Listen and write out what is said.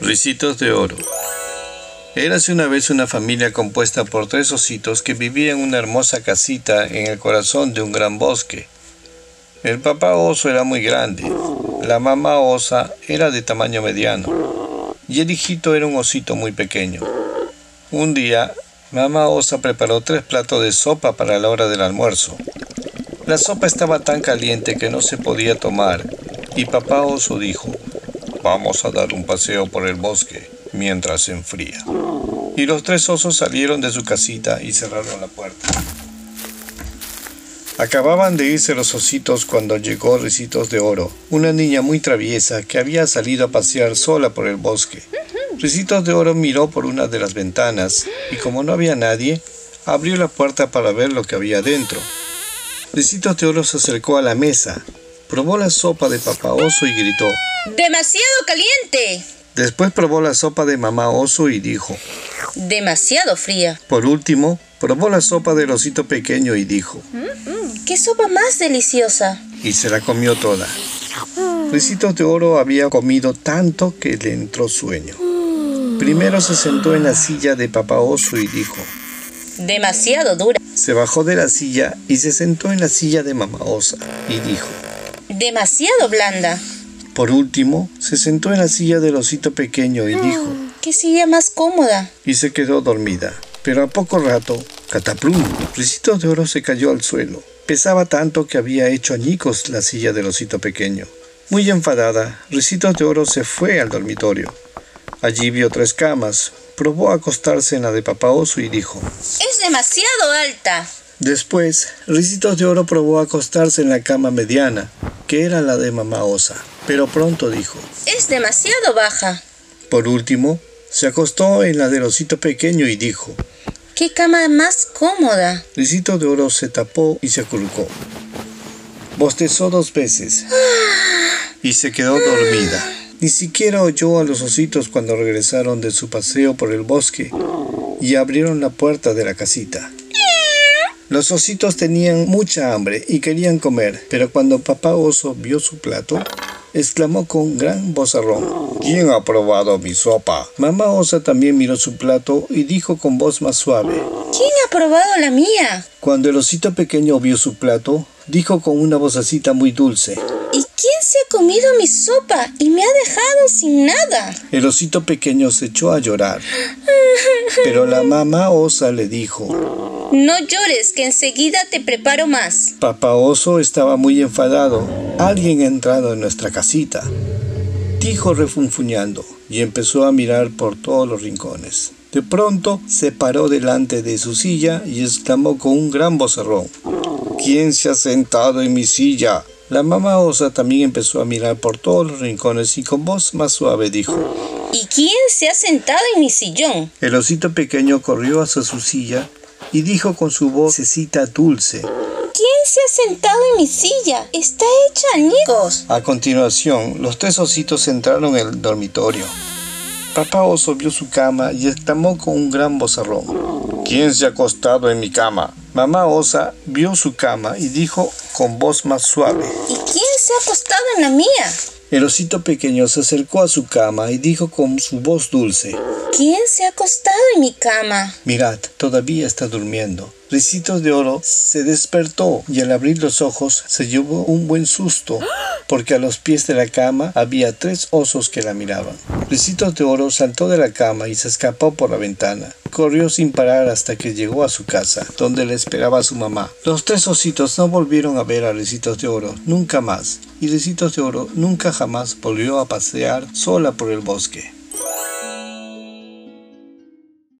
Ricitos de oro. Érase una vez una familia compuesta por tres ositos que vivían en una hermosa casita en el corazón de un gran bosque. El papá oso era muy grande, la mamá osa era de tamaño mediano y el hijito era un osito muy pequeño. Un día, mamá osa preparó tres platos de sopa para la hora del almuerzo. La sopa estaba tan caliente que no se podía tomar y papá oso dijo, Vamos a dar un paseo por el bosque mientras se enfría. Y los tres osos salieron de su casita y cerraron la puerta. Acababan de irse los ositos cuando llegó Ricitos de Oro, una niña muy traviesa que había salido a pasear sola por el bosque. Ricitos de Oro miró por una de las ventanas y como no había nadie, abrió la puerta para ver lo que había dentro. Ricitos de Oro se acercó a la mesa, probó la sopa de papá oso y gritó, ¡Demasiado caliente! Después probó la sopa de mamá oso y dijo, Demasiado fría. Por último, probó la sopa del osito pequeño y dijo, ¡Qué sopa más deliciosa! y se la comió toda. Ricitos de Oro había comido tanto que le entró sueño. Primero se sentó en la silla de papá oso y dijo, Demasiado dura. se bajó de la silla y se sentó en la silla de mamá osa y dijo, Demasiado blanda. por último, se sentó en la silla del osito pequeño y dijo, ¡Qué silla más cómoda! y se quedó dormida. Pero a poco rato, cataplum, Ricitos de Oro se cayó al suelo. Pesaba tanto que había hecho añicos la silla del osito pequeño. Muy enfadada, Ricitos de Oro se fue al dormitorio. Allí vio tres camas, probó acostarse en la de papá oso y dijo. Es demasiado alta. Después, Ricitos de Oro probó acostarse en la cama mediana, que era la de mamá osa, pero pronto dijo. Es demasiado baja. Por último, se acostó en la del osito pequeño y dijo. ¡Qué cama más cómoda! Ricitos de Oro se tapó y se acurrucó. Bostezó dos veces y se quedó dormida. Ni siquiera oyó a los ositos cuando regresaron de su paseo por el bosque y abrieron la puerta de la casita. Los ositos tenían mucha hambre y querían comer, pero cuando papá oso vio su plato, exclamó con gran vozarrón. ¿Quién ha probado mi sopa? Mamá osa también miró su plato y dijo con voz más suave. ¿Quién ha probado la mía? Cuando el osito pequeño vio su plato, dijo con una vocecita muy dulce. ¿Y quién se ha comido mi sopa y me ha dejado sin nada? El osito pequeño se echó a llorar. Pero la mamá osa le dijo. No llores, que enseguida te preparo más. Papá oso estaba muy enfadado. Alguien ha entrado en nuestra casita. Dijo refunfuñando y empezó a mirar por todos los rincones. De pronto se paró delante de su silla y exclamó con un gran vocerrón. ¿Quién se ha sentado en mi silla? La mamá osa también empezó a mirar por todos los rincones y con voz más suave dijo. ¿Y quién se ha sentado en mi sillón? El osito pequeño corrió hacia su silla y dijo con su vocecita dulce. ¿Quién se ha sentado en mi silla? Está hecha añicos. A continuación, los tres ositos entraron en el dormitorio. Papá oso vio su cama y exclamó con un gran vozarrón. ¿Quién se ha acostado en mi cama? Mamá osa vio su cama y dijo con voz más suave. ¿Y quién se ha acostado en la mía? El osito pequeño se acercó a su cama y dijo con su voz dulce. ¿Quién se ha acostado en mi cama? Mirad, todavía está durmiendo. Ricitos de Oro se despertó y al abrir los ojos se llevó un buen susto, porque a los pies de la cama había tres osos que la miraban. Ricitos de Oro saltó de la cama y se escapó por la ventana. Corrió sin parar hasta que llegó a su casa, donde le esperaba su mamá. Los tres ositos no volvieron a ver a Ricitos de Oro nunca más, y Ricitos de Oro nunca jamás volvió a pasear sola por el bosque.